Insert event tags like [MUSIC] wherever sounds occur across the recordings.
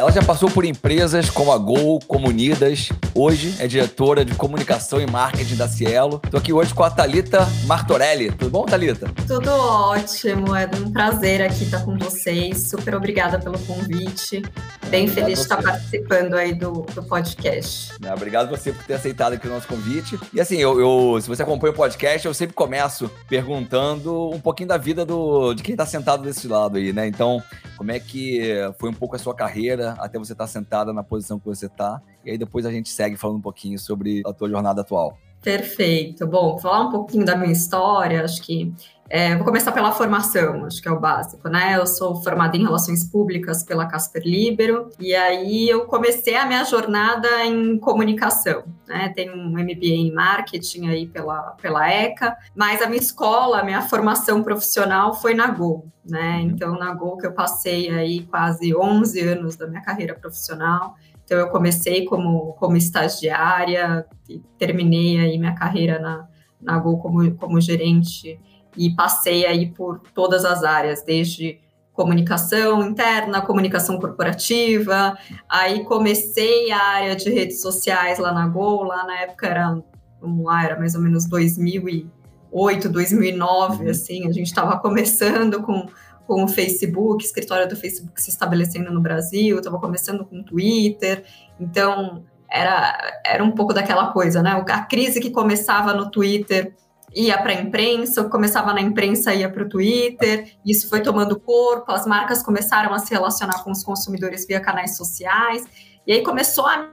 Ela já passou por empresas como a Gol, como Unidas. Hoje é diretora de comunicação e marketing da Cielo. Estou aqui hoje com a Talita Martorelli. Tudo bom, Talita? Tudo ótimo. É um prazer aqui estar com vocês. Super obrigada pelo convite. Bem obrigado feliz de estar participando aí do, do podcast. Obrigado você por ter aceitado aqui o nosso convite. E assim, eu, eu, se você acompanha o podcast, eu sempre começo perguntando um pouquinho da vida do, de quem está sentado desse lado aí, né? Então, como é que foi um pouco a sua carreira até você estar tá sentada na posição que você está. E aí depois a gente segue falando um pouquinho sobre a tua jornada atual. Perfeito. Bom, falar um pouquinho da minha história, acho que é, vou começar pela formação, acho que é o básico, né? Eu sou formada em Relações Públicas pela Casper Libero, e aí eu comecei a minha jornada em comunicação, né? Tenho um MBA em Marketing aí pela, pela ECA, mas a minha escola, a minha formação profissional foi na Gol, né? Uhum. Então, na Gol que eu passei aí quase 11 anos da minha carreira profissional, então eu comecei como, como estagiária e terminei aí minha carreira na, na Gol como, como gerente e passei aí por todas as áreas, desde comunicação interna, comunicação corporativa, aí comecei a área de redes sociais lá na Gol, lá na época era, vamos lá, era mais ou menos 2008, 2009, uhum. assim, a gente estava começando com, com o Facebook, escritório do Facebook se estabelecendo no Brasil, estava começando com o Twitter, então era, era um pouco daquela coisa, né, a crise que começava no Twitter ia para a imprensa, começava na imprensa, ia para o Twitter, isso foi tomando corpo, as marcas começaram a se relacionar com os consumidores via canais sociais, e aí começou a,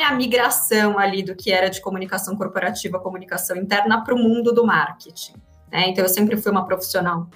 a migração ali do que era de comunicação corporativa, comunicação interna, para o mundo do marketing. Né? Então, eu sempre fui uma profissional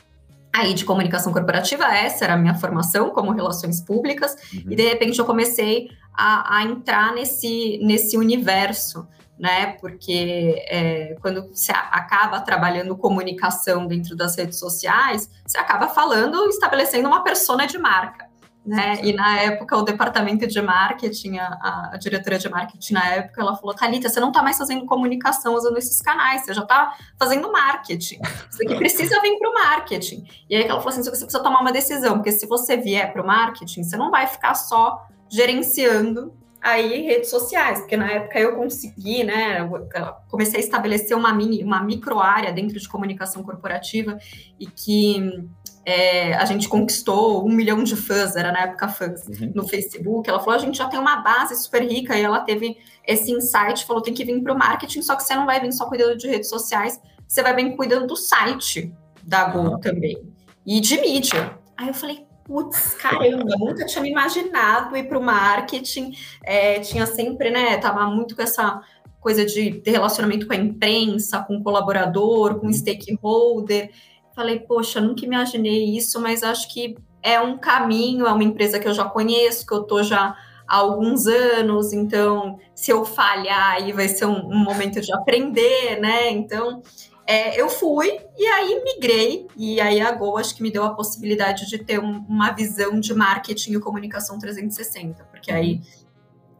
aí de comunicação corporativa, essa era a minha formação como relações públicas, uhum. e de repente eu comecei a, a entrar nesse, nesse universo né? Porque é, quando você acaba trabalhando comunicação dentro das redes sociais, você acaba falando, estabelecendo uma persona de marca. Né? E na época, o departamento de marketing, a, a diretora de marketing na época, ela falou: Thalita, você não está mais fazendo comunicação usando esses canais, você já está fazendo marketing. Isso aqui precisa vir para o marketing. E aí ela falou assim: você precisa tomar uma decisão, porque se você vier para o marketing, você não vai ficar só gerenciando aí redes sociais, porque na época eu consegui, né, eu comecei a estabelecer uma mini, uma micro área dentro de comunicação corporativa e que é, a gente conquistou um milhão de fãs, era na época fãs, uhum. no Facebook. Ela falou: a gente já tem uma base super rica, e ela teve esse insight, falou: tem que vir para o marketing, só que você não vai vir só cuidando de redes sociais, você vai vir cuidando do site da Google uhum. também, e de mídia. Aí eu falei, putz, caramba, nunca tinha me imaginado ir para o marketing. É, tinha sempre, né? Tava muito com essa coisa de relacionamento com a imprensa, com o colaborador, com o stakeholder. Falei, poxa, nunca imaginei isso, mas acho que é um caminho, é uma empresa que eu já conheço, que eu tô já há alguns anos, então se eu falhar aí vai ser um, um momento de aprender, né? Então é, eu fui e aí migrei, e aí a Go acho que me deu a possibilidade de ter um, uma visão de marketing e comunicação 360, porque aí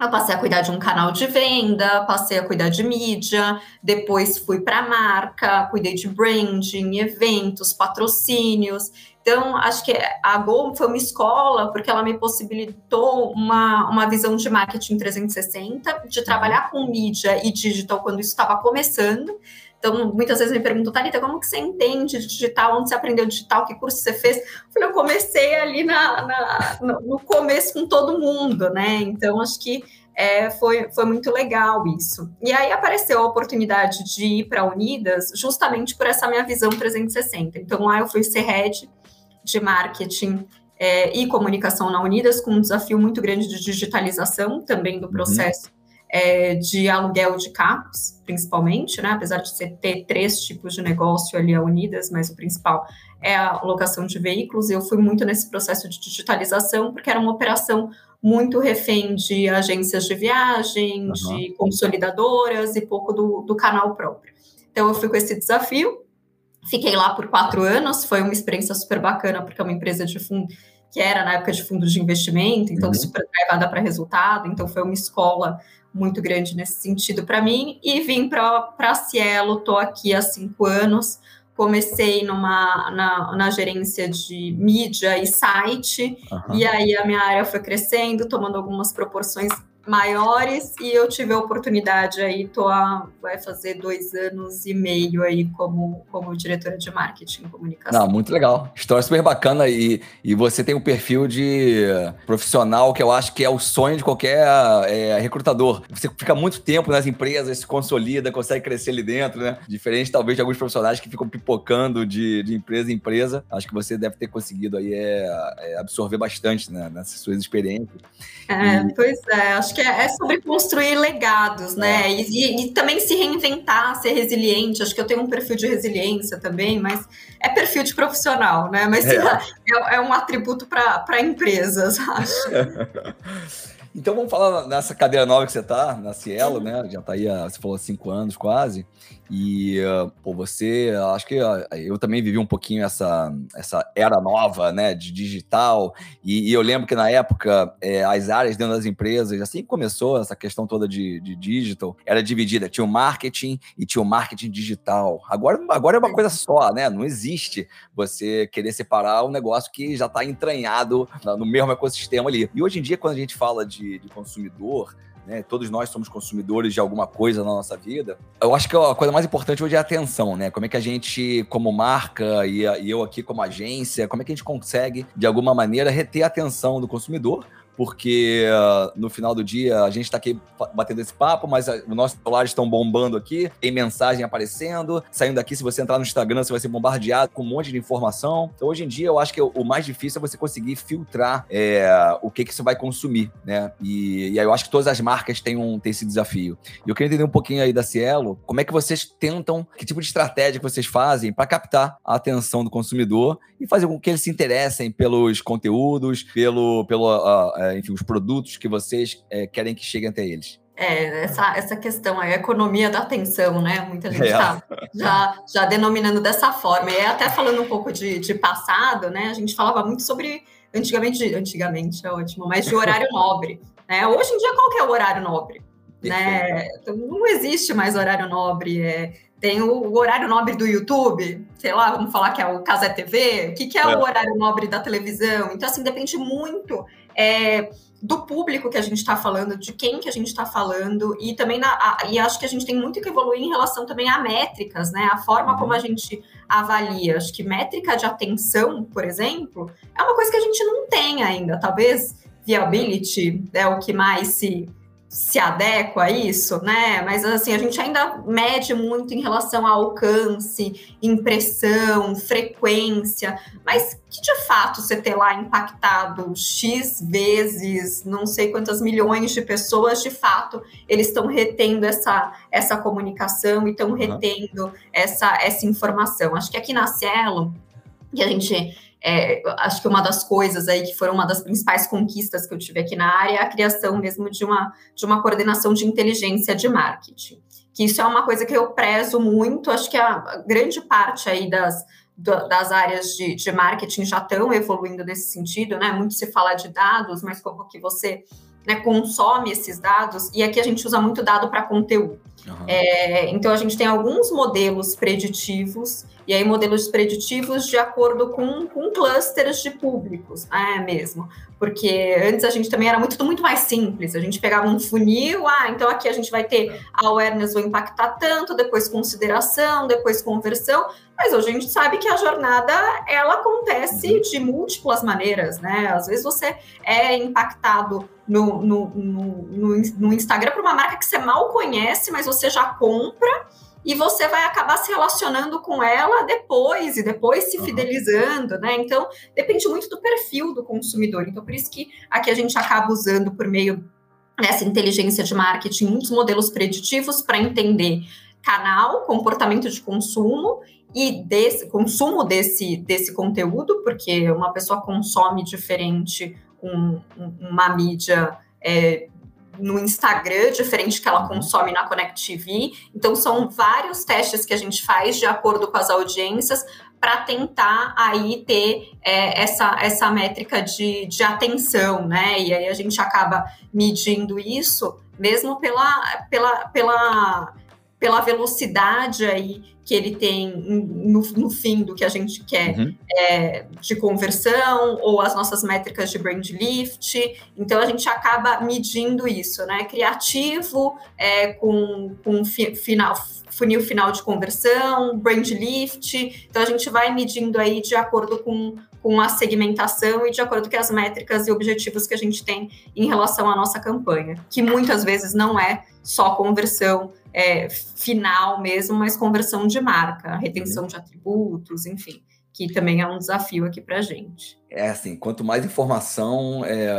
eu passei a cuidar de um canal de venda, passei a cuidar de mídia, depois fui para a marca, cuidei de branding, eventos, patrocínios. Então, acho que a Go foi uma escola porque ela me possibilitou uma, uma visão de marketing 360, de trabalhar com mídia e digital quando isso estava começando, então, muitas vezes me perguntam, Thalita, como que você entende digital? Onde você aprendeu digital? Que curso você fez? Eu falei, eu comecei ali na, na no começo com todo mundo, né? Então, acho que é, foi, foi muito legal isso. E aí apareceu a oportunidade de ir para a Unidas justamente por essa minha visão 360. Então, lá eu fui ser head de marketing é, e comunicação na Unidas, com um desafio muito grande de digitalização também do uhum. É, de aluguel de carros, principalmente, né? apesar de você ter três tipos de negócio ali unidas, mas o principal é a locação de veículos. Eu fui muito nesse processo de digitalização, porque era uma operação muito refém de agências de viagem, uhum. de consolidadoras e pouco do, do canal próprio. Então, eu fui com esse desafio, fiquei lá por quatro anos, foi uma experiência super bacana, porque é uma empresa de fundo que era na época de fundo de investimento, então uhum. super levada para resultado, então foi uma escola muito grande nesse sentido para mim, e vim para a Cielo, estou aqui há cinco anos, comecei numa, na, na gerência de mídia e site, uhum. e aí a minha área foi crescendo, tomando algumas proporções maiores e eu tive a oportunidade aí, tô a, vai fazer dois anos e meio aí como, como diretora de marketing e comunicação. Não, muito legal. História super bacana e, e você tem um perfil de profissional que eu acho que é o sonho de qualquer é, recrutador. Você fica muito tempo nas empresas, se consolida, consegue crescer ali dentro, né? Diferente talvez de alguns profissionais que ficam pipocando de, de empresa em empresa. Acho que você deve ter conseguido aí é, é absorver bastante né, nessas suas experiências. É, e... pois é, acho que que é, é sobre construir legados, né? É. E, e, também se reinventar, ser resiliente. Acho que eu tenho um perfil de resiliência também, mas é perfil de profissional, né? Mas é, [LAUGHS] é, é um atributo para empresas, [LAUGHS] acho. Então vamos falar nessa cadeira nova que você está, na Cielo, né? Já está aí, há, você falou, cinco anos quase. E, uh, pô, você, acho que uh, eu também vivi um pouquinho essa, essa era nova, né, de digital. E, e eu lembro que na época, é, as áreas dentro das empresas, assim que começou essa questão toda de, de digital, era dividida. Tinha o marketing e tinha o marketing digital. Agora, agora é uma coisa só, né? Não existe você querer separar um negócio que já está entranhado no mesmo ecossistema ali. E hoje em dia, quando a gente fala de, de consumidor, né? Todos nós somos consumidores de alguma coisa na nossa vida. Eu acho que a coisa mais importante hoje é a atenção, né? Como é que a gente, como marca e, eu aqui como agência, como é que a gente consegue, de alguma maneira, reter a atenção do consumidor porque uh, no final do dia a gente está aqui batendo esse papo, mas uh, os nossos celulares estão bombando aqui, tem mensagem aparecendo, saindo daqui, se você entrar no Instagram, você vai ser bombardeado com um monte de informação. Então, hoje em dia, eu acho que o mais difícil é você conseguir filtrar é, o que, que você vai consumir, né? E, e, aí eu acho que todas as marcas têm, um, têm esse desafio. E eu queria entender um pouquinho aí da Cielo, como é que vocês tentam, que tipo de estratégia que vocês fazem para captar a atenção do consumidor e fazer com que eles se interessem pelos conteúdos, pelo, pelo uh, enfim, os produtos que vocês é, querem que cheguem até eles? É, essa, essa questão, a economia da atenção, né? Muita gente está é. já, já denominando dessa forma. E até falando um pouco de, de passado, né? A gente falava muito sobre, antigamente, antigamente é ótimo, mas de horário nobre. Né? Hoje em dia, qual que é o horário nobre? Né? Então, não existe mais horário nobre. É, tem o, horário nobre do YouTube, sei lá, vamos falar que é o Casé TV. O que, que é, é, o horário nobre da televisão? Então, assim, depende muito é, do público que a gente está falando, de quem que a gente está falando, e também na, a, e acho que a gente tem muito que evoluir em relação também a métricas, né? A forma como a gente avalia. Acho que métrica de atenção, por exemplo, é uma coisa que a gente não tem ainda. Talvez viability é o que mais se se adequa a isso, né? Mas assim, a gente ainda mede muito em relação ao alcance, impressão, frequência, mas que de fato você ter lá impactado X vezes, não sei quantas milhões de pessoas, de fato, eles estão retendo essa, essa comunicação e estão retendo uhum. essa, essa informação. Acho que aqui na Cielo, que a gente é, acho que uma das coisas aí que foram uma das principais conquistas que eu tive aqui na área é a criação mesmo de uma, de uma coordenação de inteligência de marketing. Que isso é uma coisa que eu prezo muito, acho que a grande parte aí das, das áreas de, de marketing já estão evoluindo nesse sentido, né? Muito se fala de dados, mas como que você né, consome esses dados, e aqui a gente usa muito dado para conteúdo. Uhum. É, então, a gente tem alguns modelos preditivos, e aí modelos preditivos de acordo com, com clusters de públicos, é mesmo. Porque antes a gente também era muito, muito mais simples, a gente pegava um funil, ah, então aqui a gente vai ter a awareness vai impactar tanto, depois consideração, depois conversão, mas hoje a gente sabe que a jornada ela acontece uhum. de múltiplas maneiras, né? Às vezes você é impactado no, no, no, no Instagram por uma marca que você mal conhece, mas você já compra e você vai acabar se relacionando com ela depois e depois se fidelizando, né? Então depende muito do perfil do consumidor. Então por isso que aqui a gente acaba usando por meio dessa inteligência de marketing muitos modelos preditivos para entender canal, comportamento de consumo e desse consumo desse, desse conteúdo, porque uma pessoa consome diferente um, uma mídia é, no Instagram, diferente que ela consome na Connect TV. Então, são vários testes que a gente faz de acordo com as audiências para tentar aí ter é, essa, essa métrica de, de atenção, né? E aí a gente acaba medindo isso mesmo pela, pela, pela pela velocidade aí que ele tem no, no fim do que a gente quer uhum. é, de conversão ou as nossas métricas de brand lift. Então a gente acaba medindo isso, né? Criativo é, com, com fi, final, funil final de conversão, brand lift. Então a gente vai medindo aí de acordo com, com a segmentação e de acordo com as métricas e objetivos que a gente tem em relação à nossa campanha, que muitas vezes não é só conversão é, final mesmo, mas conversão de marca, retenção uhum. de atributos, enfim, que também é um desafio aqui para a gente. É assim, quanto mais informação, é,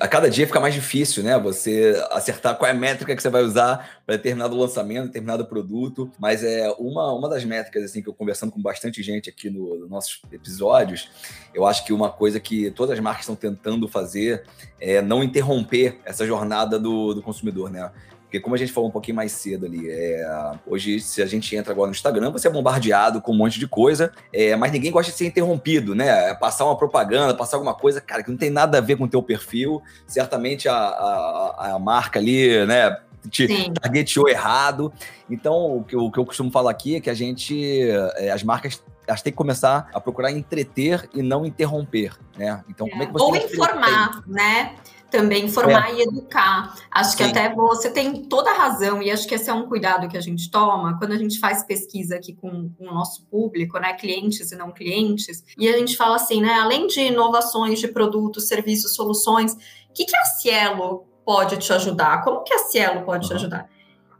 a, cada dia fica mais difícil, né? Você acertar qual é a métrica que você vai usar para determinado lançamento, determinado produto. Mas é uma, uma das métricas assim que eu conversando com bastante gente aqui nos no nossos episódios, eu acho que uma coisa que todas as marcas estão tentando fazer é não interromper essa jornada do, do consumidor, né? Porque como a gente falou um pouquinho mais cedo ali, é, hoje, se a gente entra agora no Instagram, você é bombardeado com um monte de coisa, é, mas ninguém gosta de ser interrompido, né? É passar uma propaganda, passar alguma coisa, cara, que não tem nada a ver com o teu perfil. Certamente a, a, a marca ali, né? te Sim. targeteou errado. Então, o que, eu, o que eu costumo falar aqui é que a gente, é, as marcas elas têm que começar a procurar entreter e não interromper, né? Então, é. como é que você Ou informar, né? Também informar é. e educar. Acho Sim. que até você tem toda a razão, e acho que esse é um cuidado que a gente toma quando a gente faz pesquisa aqui com, com o nosso público, né? Clientes e não clientes, e a gente fala assim, né? Além de inovações de produtos, serviços, soluções, o que, que a Cielo pode te ajudar? Como que a Cielo pode uhum. te ajudar?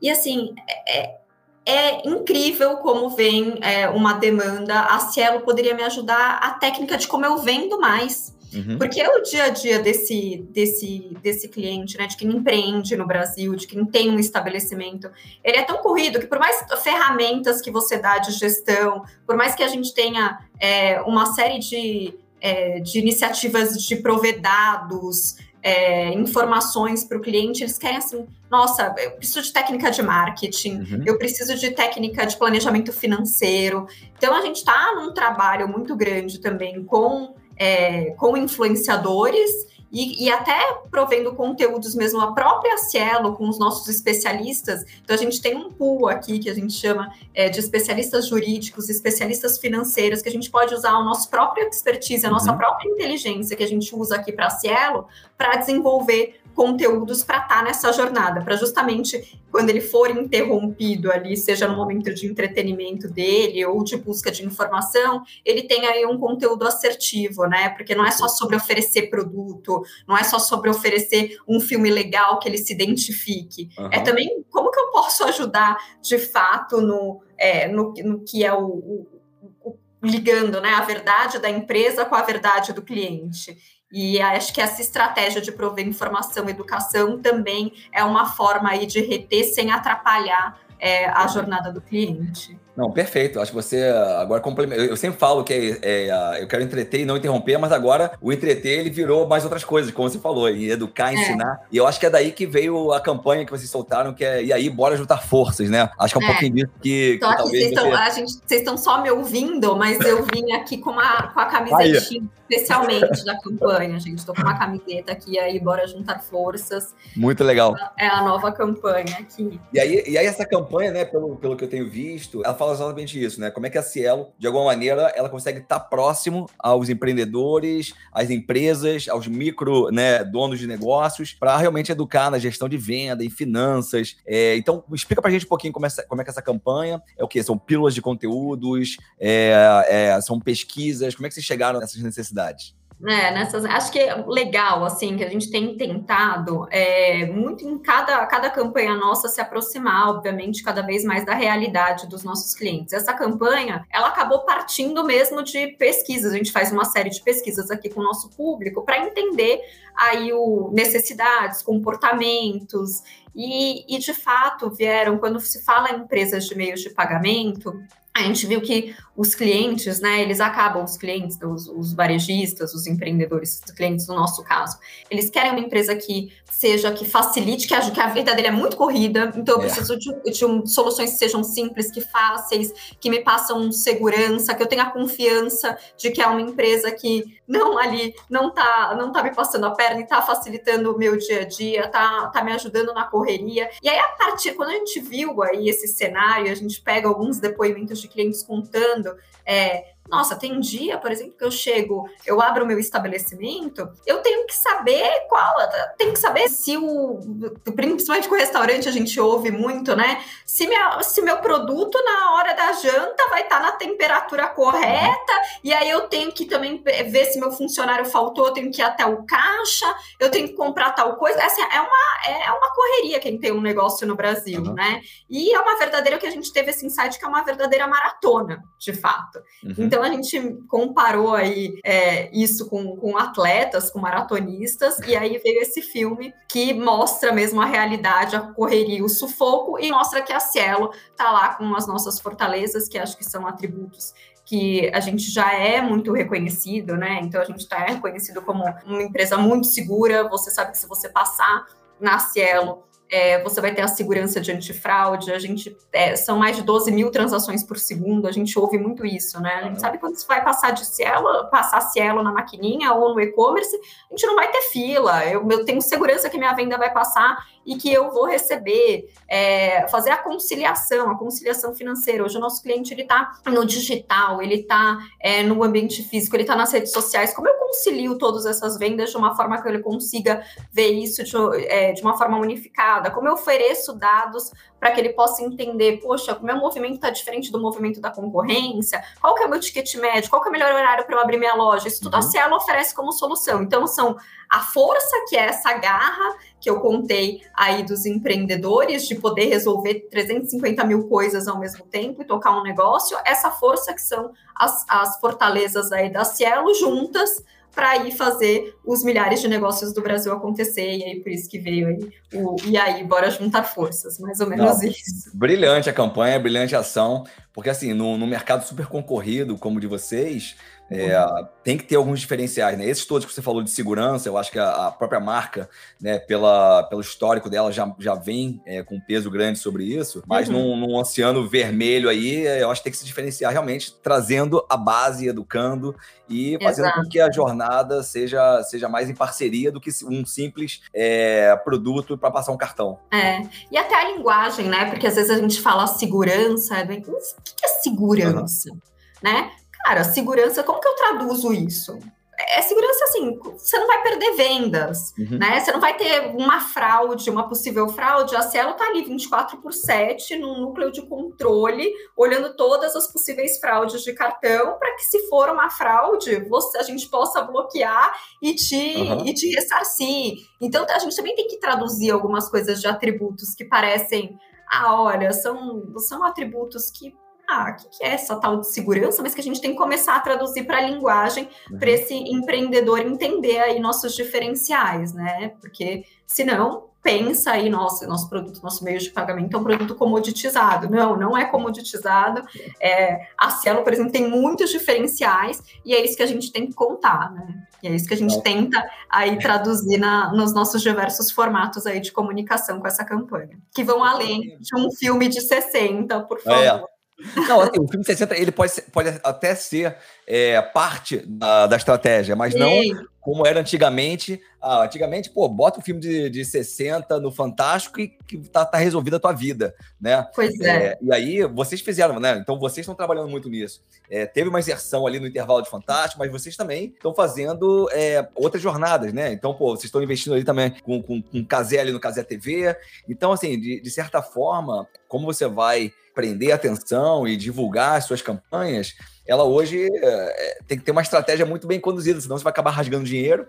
E assim, é, é incrível como vem é, uma demanda. A Cielo poderia me ajudar a técnica de como eu vendo mais. Uhum. Porque é o dia a dia desse, desse, desse cliente, né? De quem empreende no Brasil, de quem tem um estabelecimento. Ele é tão corrido que, por mais ferramentas que você dá de gestão, por mais que a gente tenha é, uma série de, é, de iniciativas de prover dados, é, informações para o cliente, eles querem assim, nossa, eu preciso de técnica de marketing, uhum. eu preciso de técnica de planejamento financeiro. Então a gente está num trabalho muito grande também com é, com influenciadores e, e, até provendo conteúdos mesmo a própria Cielo com os nossos especialistas. Então a gente tem um pool aqui que a gente chama é, de especialistas jurídicos, especialistas financeiros, que a gente pode usar a nossa própria expertise, a nossa uhum. própria inteligência que a gente usa aqui para a Cielo para desenvolver conteúdos para estar tá nessa jornada, para justamente quando ele for interrompido ali, seja no momento de entretenimento dele ou de busca de informação, ele tem aí um conteúdo assertivo, né? Porque não é só sobre oferecer produto, não é só sobre oferecer um filme legal que ele se identifique. Uhum. É também como que eu posso ajudar de fato no, é, no, no que é o, o, o ligando né, a verdade da empresa com a verdade do cliente. E acho que essa estratégia de prover informação e educação também é uma forma aí de reter sem atrapalhar é, a jornada do cliente. Não, perfeito. Acho que você agora complementa. Eu sempre falo que é, é, eu quero entreter e não interromper, mas agora o entreter ele virou mais outras coisas, como você falou, e educar, é. ensinar. É. E eu acho que é daí que veio a campanha que vocês soltaram, que é e aí, bora juntar forças, né? Acho que é um é. pouquinho disso que, que talvez. Vocês, você... estão, a gente, vocês estão só me ouvindo, mas eu vim aqui com, uma, com a camisetinha. Especialmente da campanha, gente. Estou com uma camiseta aqui aí, bora juntar forças. Muito legal. É a nova campanha aqui. E aí, e aí essa campanha, né, pelo, pelo que eu tenho visto, ela fala fala exatamente isso, né? Como é que a Cielo, de alguma maneira, ela consegue estar próximo aos empreendedores, às empresas, aos micro né, donos de negócios, para realmente educar na gestão de venda, em finanças. É, então, explica para a gente um pouquinho como é, como é que essa campanha é o que? São pílulas de conteúdos, é, é, são pesquisas, como é que vocês chegaram nessas necessidades? Né, nessas, acho que é legal, assim, que a gente tem tentado é, muito em cada, cada campanha nossa se aproximar, obviamente, cada vez mais da realidade dos nossos clientes. Essa campanha, ela acabou partindo mesmo de pesquisas, a gente faz uma série de pesquisas aqui com o nosso público para entender aí o necessidades, comportamentos, e, e, de fato vieram, quando se fala em empresas de meios de pagamento, a gente viu que os clientes, né, eles acabam, os clientes, os, os, varejistas, os empreendedores, os clientes no nosso caso, eles querem uma empresa que seja, que facilite, que a, que a vida dele é muito corrida, então eu é. preciso de, de um, soluções que sejam simples, que fáceis, que me passam segurança, que eu tenha confiança de que é uma empresa que não ali, não tá, não tá me passando a perna e tá facilitando o meu dia a dia, tá, tá me ajudando na correria. E aí, a partir, quando a gente viu aí esse cenário, a gente pega alguns depoimentos de clientes contando é, nossa, tem dia, por exemplo, que eu chego, eu abro o meu estabelecimento, eu tenho que saber qual, tem que saber se o, principalmente com o restaurante a gente ouve muito, né? Se, minha, se meu produto na hora da janta vai estar tá na temperatura correta, e aí eu tenho que também ver se meu funcionário faltou, eu tenho que ir até o caixa, eu tenho que comprar tal coisa. Assim, é uma, é uma correria quem tem um negócio no Brasil, uhum. né? E é uma verdadeira que a gente teve esse insight que é uma verdadeira maratona, de fato. Uhum. Então, então a gente comparou aí é, isso com, com atletas, com maratonistas, e aí veio esse filme que mostra mesmo a realidade, a correria, o sufoco, e mostra que a Cielo tá lá com as nossas fortalezas, que acho que são atributos que a gente já é muito reconhecido, né? Então a gente está reconhecido como uma empresa muito segura. Você sabe que se você passar na Cielo, é, você vai ter a segurança de antifraude, a gente é, são mais de 12 mil transações por segundo, a gente ouve muito isso, né? A gente sabe quando você vai passar de Cielo, passar Cielo na maquininha ou no e-commerce, a gente não vai ter fila. Eu, eu, tenho segurança que minha venda vai passar e que eu vou receber, é, fazer a conciliação, a conciliação financeira. Hoje o nosso cliente ele está no digital, ele está é, no ambiente físico, ele está nas redes sociais. Como eu concilio todas essas vendas de uma forma que ele consiga ver isso de, é, de uma forma unificada? Como eu ofereço dados para que ele possa entender, poxa, o meu movimento está diferente do movimento da concorrência, qual que é o meu ticket médio, qual que é o melhor horário para eu abrir minha loja, isso tudo uhum. a Cielo oferece como solução. Então, são a força que é essa garra que eu contei aí dos empreendedores de poder resolver 350 mil coisas ao mesmo tempo e tocar um negócio, essa força que são as, as fortalezas aí da Cielo juntas para ir fazer os milhares de negócios do Brasil acontecer. E aí, por isso que veio aí o E aí, bora juntar forças, mais ou menos Não, isso. Brilhante a campanha, brilhante a ação, porque assim, no, no mercado super concorrido como o de vocês, é, tem que ter alguns diferenciais, né? Esses todos que você falou de segurança, eu acho que a, a própria marca, né, pela, pelo histórico dela, já, já vem é, com peso grande sobre isso, mas uhum. num, num, oceano vermelho aí, eu acho que tem que se diferenciar realmente, trazendo a base, educando e fazendo Exato. com que a jornada seja, seja mais em parceria do que um simples é, produto para passar um cartão. É, e até a linguagem, né? Porque às vezes a gente fala segurança, o que é segurança? Uhum. Né? Cara, segurança, como que eu traduzo isso? É segurança assim, você não vai perder vendas, uhum. né? Você não vai ter uma fraude, uma possível fraude. A Cielo tá ali 24 por 7 no núcleo de controle, olhando todas as possíveis fraudes de cartão, para que se for uma fraude, você, a gente possa bloquear e te, uhum. e te ressarcir. Então a gente também tem que traduzir algumas coisas de atributos que parecem, ah, olha, são, são atributos que ah, o que, é essa tal de segurança, mas que a gente tem que começar a traduzir para a linguagem, uhum. para esse empreendedor entender aí nossos diferenciais, né? Porque senão pensa aí, nossa, nosso produto, nosso meio de pagamento é um produto comoditizado. Não, não é comoditizado. É, a Cielo, por exemplo, tem muitos diferenciais e é isso que a gente tem que contar, né? E é isso que a gente tenta aí traduzir na, nos nossos diversos formatos aí de comunicação com essa campanha, que vão além de um filme de 60, por é. favor. É. Não, assim, o filme 60 ele pode, pode até ser é, parte da, da, estratégia, mas não como era antigamente. Ah, antigamente, pô, bota um filme de, de 60 no Fantástico e que tá, tá resolvida a tua vida, né? Pois é. é. E aí, vocês fizeram, né? Então, vocês estão trabalhando muito nisso. É, teve uma inserção ali no intervalo de Fantástico, mas vocês também estão fazendo é, outras jornadas, né? Então, pô, vocês estão investindo ali também com, com, com Casé ali no Casé TV. Então, assim, de, de certa forma, como você vai prender atenção e divulgar as suas campanhas, ela hoje é, tem que ter uma estratégia muito bem conduzida, senão você vai acabar rasgando dinheiro.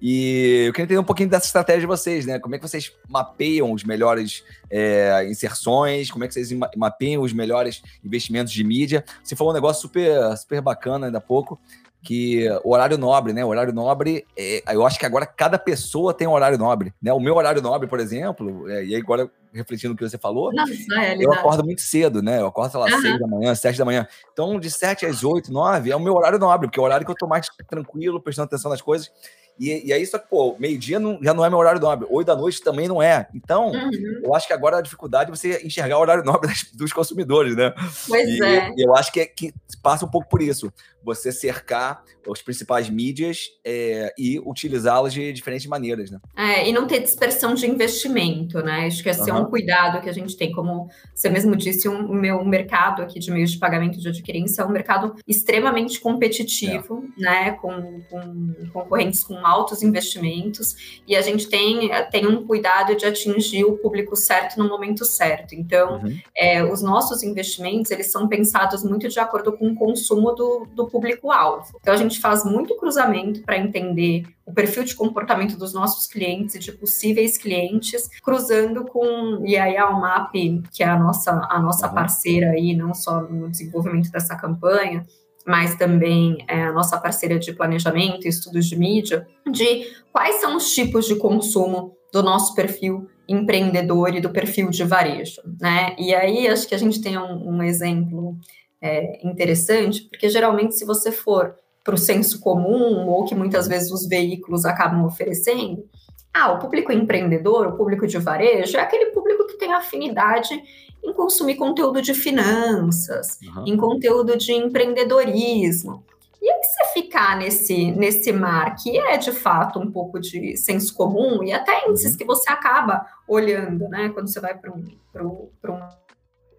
E eu queria entender um pouquinho dessa estratégia de vocês, né? Como é que vocês mapeiam os melhores é, inserções, como é que vocês mapeiam os melhores investimentos de mídia. Você falou um negócio super, super bacana ainda há pouco, que o horário nobre, né? O horário nobre, é, eu acho que agora cada pessoa tem um horário nobre, né? O meu horário nobre, por exemplo, é, e agora refletindo no que você falou, Nossa, eu acordo muito cedo, né? Eu acordo, sei lá, uhum. seis da manhã, sete da manhã. Então, de sete às oito, nove, é o meu horário nobre, porque é o horário que eu tô mais tranquilo, prestando atenção nas coisas. E, e aí, só que, pô, meio-dia já não é meu horário nobre, oito da noite também não é. Então, uhum. eu acho que agora a dificuldade é você enxergar o horário [LAUGHS] nobre dos consumidores, né? Pois e, é. eu acho que, é, que passa um pouco por isso você cercar as principais mídias é, e utilizá-las de diferentes maneiras, né? É, e não ter dispersão de investimento, né? Acho que esse uhum. é um cuidado que a gente tem, como você mesmo disse, um, o meu mercado aqui de meios de pagamento de adquirência é um mercado extremamente competitivo, é. né? Com, com, concorrentes com altos investimentos, e a gente tem, tem um cuidado de atingir o público certo no momento certo. Então, uhum. é, os nossos investimentos, eles são pensados muito de acordo com o consumo do, do público-alvo. Então, a gente faz muito cruzamento para entender o perfil de comportamento dos nossos clientes e de possíveis clientes, cruzando com, e aí a UMAP, que é a nossa, a nossa uhum. parceira aí, não só no desenvolvimento dessa campanha, mas também é a nossa parceira de planejamento e estudos de mídia, de quais são os tipos de consumo do nosso perfil empreendedor e do perfil de varejo, né? E aí acho que a gente tem um, um exemplo é, interessante, porque geralmente se você for para o senso comum, ou que muitas vezes os veículos acabam oferecendo, ah, o público empreendedor, o público de varejo, é aquele público que tem afinidade em consumir conteúdo de finanças, uhum. em conteúdo de empreendedorismo. E aí você ficar nesse, nesse mar, que é de fato um pouco de senso comum, e até índices uhum. que você acaba olhando, né? Quando você vai para um, um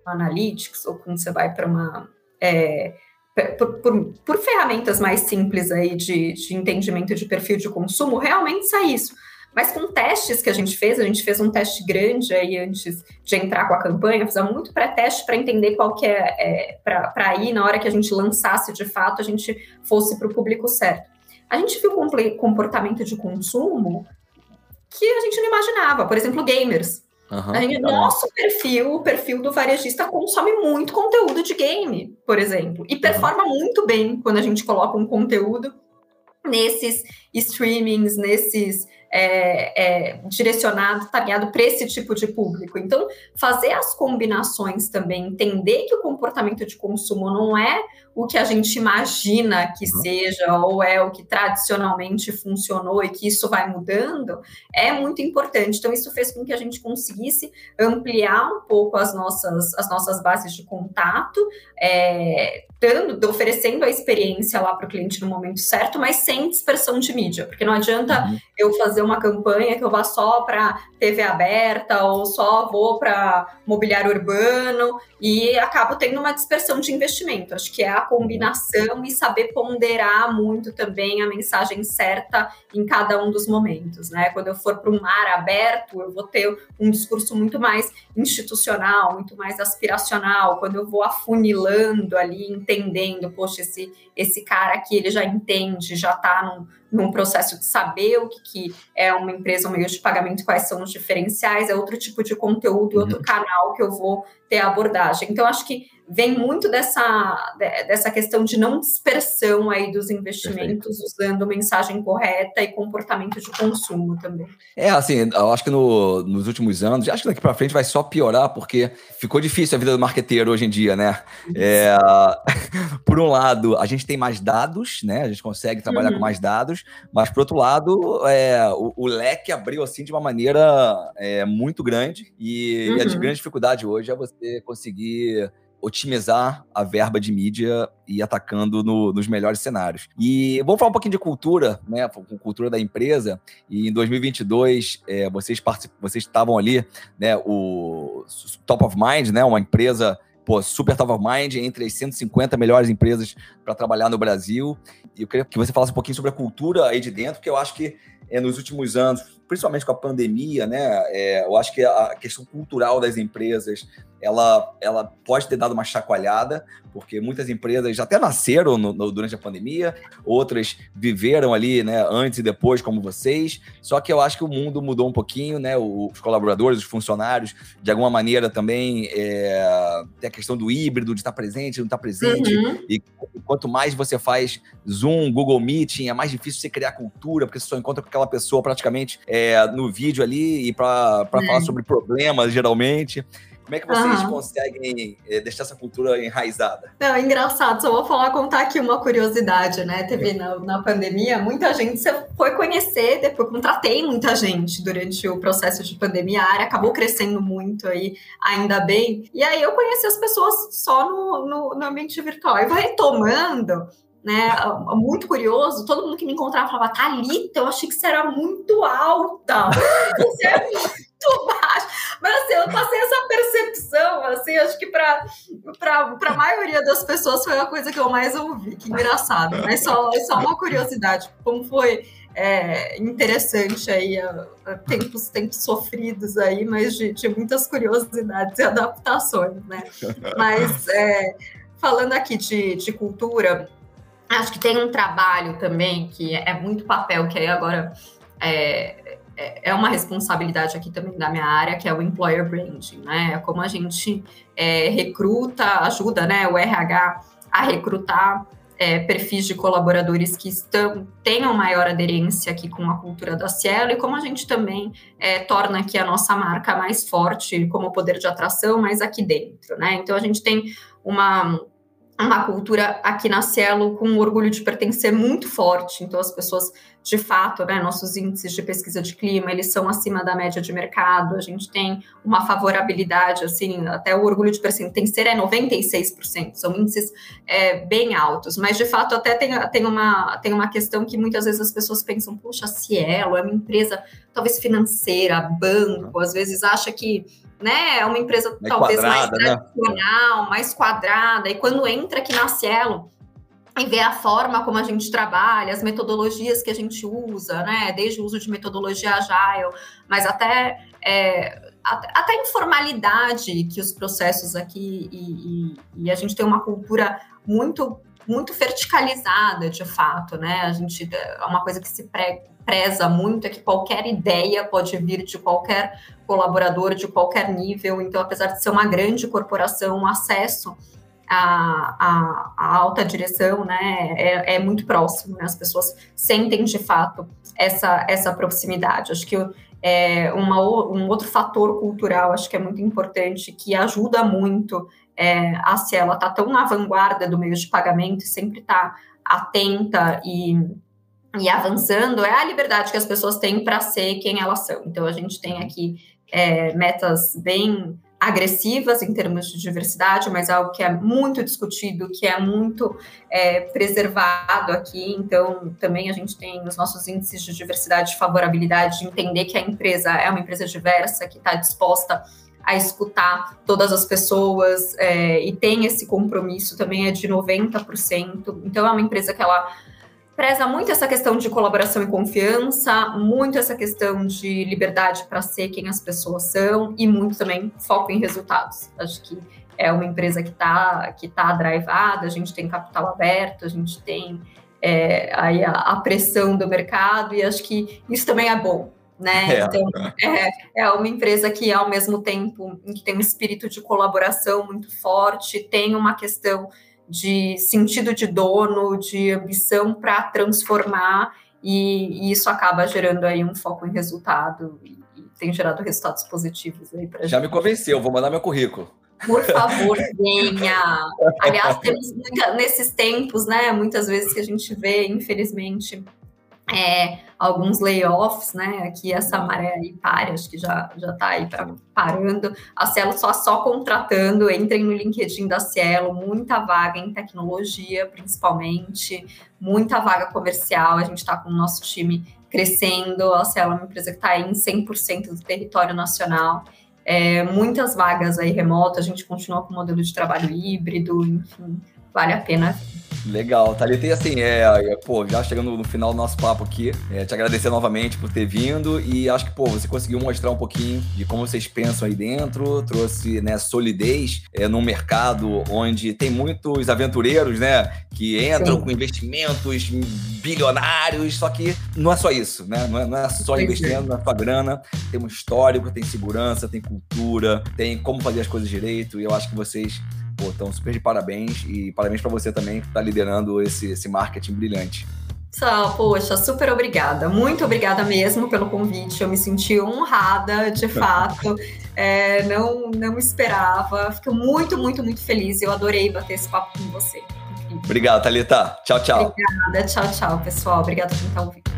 analytics, ou quando você vai para uma é, por, por, por, ferramentas mais simples aí de, de entendimento de perfil de consumo, realmente sai isso. Mas com testes que a gente fez, a gente fez um teste grande aí antes de entrar com a campanha, fizemos muito pré-teste para entender qual que é, é para aí, na hora que a gente lançasse de fato, a gente fosse para o público certo. A gente viu comportamento de consumo que a gente não imaginava. Por exemplo, gamers. Uhum, Aí, tá nosso perfil, o perfil do varejista, consome muito conteúdo de game, por exemplo, e performa uhum. muito bem quando a gente coloca um conteúdo nesses streamings, nesses é, é, direcionado, tareado para esse tipo de público. Então, fazer as combinações também, entender que o comportamento de consumo não é o que a gente imagina que uhum. seja, ou é o que tradicionalmente funcionou e que isso vai mudando, é muito importante. Então, isso fez com que a gente conseguisse ampliar um pouco as nossas, as nossas bases de contato, é, dando, oferecendo a experiência lá para o cliente no momento certo, mas sem dispersão de mídia, porque não adianta uhum. eu fazer uma campanha que eu vá só para TV aberta ou só vou para mobiliário urbano e acabo tendo uma dispersão de investimento. Acho que é a combinação e saber ponderar muito também a mensagem certa em cada um dos momentos, né? Quando eu for para um mar aberto, eu vou ter um discurso muito mais institucional, muito mais aspiracional. Quando eu vou afunilando ali, entendendo, poxa, esse, esse cara aqui, ele já entende, já está num, num processo de saber o que, que é uma empresa, um meio de pagamento, quais são os diferenciais, é outro tipo de conteúdo, outro uhum. canal que eu vou ter abordagem. Então, acho que vem muito dessa, dessa questão de não dispersão aí dos investimentos, Perfeito. usando mensagem correta e comportamento de consumo também. É, assim, eu acho que no, nos últimos anos, acho que daqui para frente vai só piorar, porque ficou difícil a vida do marqueteiro hoje em dia, né? É, [LAUGHS] por um lado, a gente tem mais dados, né? A gente consegue trabalhar uhum. com mais dados, mas por outro lado, é, o, o leque abriu assim de uma maneira é, muito grande e, uhum. e a uhum. grande dificuldade hoje é você conseguir otimizar a verba de mídia e atacando no, nos melhores cenários. E vamos falar um pouquinho de cultura, né? Cultura da empresa. E em 2022, é, vocês vocês estavam ali, né? O Top of Mind, né? Uma empresa pô, super top of mind, entre as 150 melhores empresas para trabalhar no Brasil. E eu queria que você falasse um pouquinho sobre a cultura aí de dentro, porque eu acho que é, nos últimos anos, principalmente com a pandemia, né, é, eu acho que a questão cultural das empresas ela, ela pode ter dado uma chacoalhada, porque muitas empresas já até nasceram no, no, durante a pandemia, outras viveram ali, né, antes e depois, como vocês. Só que eu acho que o mundo mudou um pouquinho, né? Os colaboradores, os funcionários, de alguma maneira também é, tem a questão do híbrido, de estar presente, não estar presente. Uhum. E quanto mais você faz Zoom, Google Meeting, é mais difícil você criar cultura, porque você só encontra com aquela pessoa praticamente é, no vídeo ali e para é. falar sobre problemas, geralmente. Como é que vocês uhum. conseguem é, deixar essa cultura enraizada? Não, é engraçado, só vou falar, contar aqui uma curiosidade, né? Teve na, na pandemia, muita gente foi conhecer, depois contratei muita gente durante o processo de pandemia, a área acabou crescendo muito aí, ainda bem. E aí eu conheci as pessoas só no, no, no ambiente virtual. E vai retomando, né? Muito curioso, todo mundo que me encontrava falava, Thalita, eu achei que você era muito alta. Você é muito baixo. Mas assim, eu passei essa percepção, assim, acho que para a maioria das pessoas foi a coisa que eu mais ouvi. Que engraçado. Mas só, só uma curiosidade, como foi é, interessante aí, a, a tempos, tempos sofridos aí, mas de, de, muitas curiosidades e adaptações, né? Mas é, falando aqui de, de cultura, acho que tem um trabalho também que é muito papel, que aí agora é, é, é uma responsabilidade aqui também da minha área, que é o employer branding, né? É como a gente é, recruta, ajuda né, o RH a recrutar é, perfis de colaboradores que estão tenham maior aderência aqui com a cultura da Cielo e como a gente também é, torna aqui a nossa marca mais forte como poder de atração, mas aqui dentro, né? Então a gente tem uma uma cultura aqui na Cielo com um orgulho de pertencer muito forte. Então, as pessoas, de fato, né, nossos índices de pesquisa de clima, eles são acima da média de mercado. A gente tem uma favorabilidade, assim, até o orgulho de pertencer é 96%. São índices é, bem altos. Mas, de fato, até tem, tem, uma, tem uma questão que muitas vezes as pessoas pensam, poxa, Cielo é uma empresa talvez financeira, banco, às vezes acha que né? É uma empresa talvez mais né? tradicional, né? mais quadrada. E quando entra aqui na Cielo e vê a forma como a gente trabalha, as metodologias que a gente usa, né? Desde o uso de metodologia agile, mas até é, até a informalidade que os processos aqui e, e, e, a gente tem uma cultura muito muito verticalizada de fato, né? A gente é uma coisa que se pre, preza muito é que qualquer ideia pode vir de qualquer colaborador, de qualquer nível. Então, apesar de ser uma grande corporação, o acesso à, à, à alta direção né, é, é, muito próximo. Né? As pessoas sentem de fato essa, essa proximidade. Acho que é, uma, um outro fator cultural, acho que é muito importante, que ajuda muito é, a Cielo está tão na vanguarda do meio de pagamento e sempre está atenta e e avançando é a liberdade que as pessoas têm para ser quem elas são. Então, a gente tem aqui é, metas bem agressivas em termos de diversidade, mas algo que é muito discutido, que é muito é, preservado aqui. Então, também a gente tem os nossos índices de diversidade e favorabilidade, de entender que a empresa é uma empresa diversa, que está disposta a escutar todas as pessoas é, e tem esse compromisso também é de 90%. Então, é uma empresa que ela preza muito essa questão de colaboração e confiança, muito essa questão de liberdade para ser quem as pessoas são e muito também foco em resultados. Acho que é uma empresa que está que tá drivada, a gente tem capital aberto, a gente tem é, aí a, a, pressão do mercado e acho que isso também é bom. Né? É. Então, é, é uma empresa que, ao mesmo tempo, que tem um espírito de colaboração muito forte, tem uma questão de sentido de dono, de ambição para transformar, e, e, isso acaba gerando aí um foco em resultado e, e tem gerado resultados positivos aí para Já gente. me convenceu, vou mandar meu currículo. Por favor, venha. Aliás, temos muita, nesses tempos, né? Muitas vezes que a gente vê, infelizmente, é, alguns layoffs, né? Aqui essa maré aí para, acho que já já está aí pra, parando. A Cielo só só contratando, entrem no LinkedIn da Cielo, muita vaga em tecnologia, principalmente, muita vaga comercial. A gente está com o nosso time crescendo. A Cielo é uma empresa que está em 100% do território nacional. É, muitas vagas aí remotas, a gente continua com o modelo de trabalho híbrido, enfim, vale a pena. Legal, Thalita, e assim, é, é, pô, já chegando no final do nosso papo aqui, é, te agradecer novamente por ter vindo e acho que, pô, você conseguiu mostrar um pouquinho de como vocês pensam aí dentro, trouxe, né, solidez é, num mercado onde tem muitos aventureiros, né, que entram Sim. com investimentos bilionários, só que não é só isso, né, não é, não é só investindo na sua grana, tem um histórico, tem segurança, tem cultura, tem como fazer as coisas direito e eu acho que vocês Pô, então, super de parabéns e parabéns para você também que está liderando esse, esse marketing brilhante. Só, poxa, super obrigada. Muito obrigada mesmo pelo convite. Eu me senti honrada, de [LAUGHS] fato. é, não, não esperava. Fico muito, muito, muito feliz. Eu adorei bater esse papo com você. Obrigado, Thalita. Tchau, tchau. Obrigada. Tchau, tchau, pessoal. Obrigada por estar ouvindo.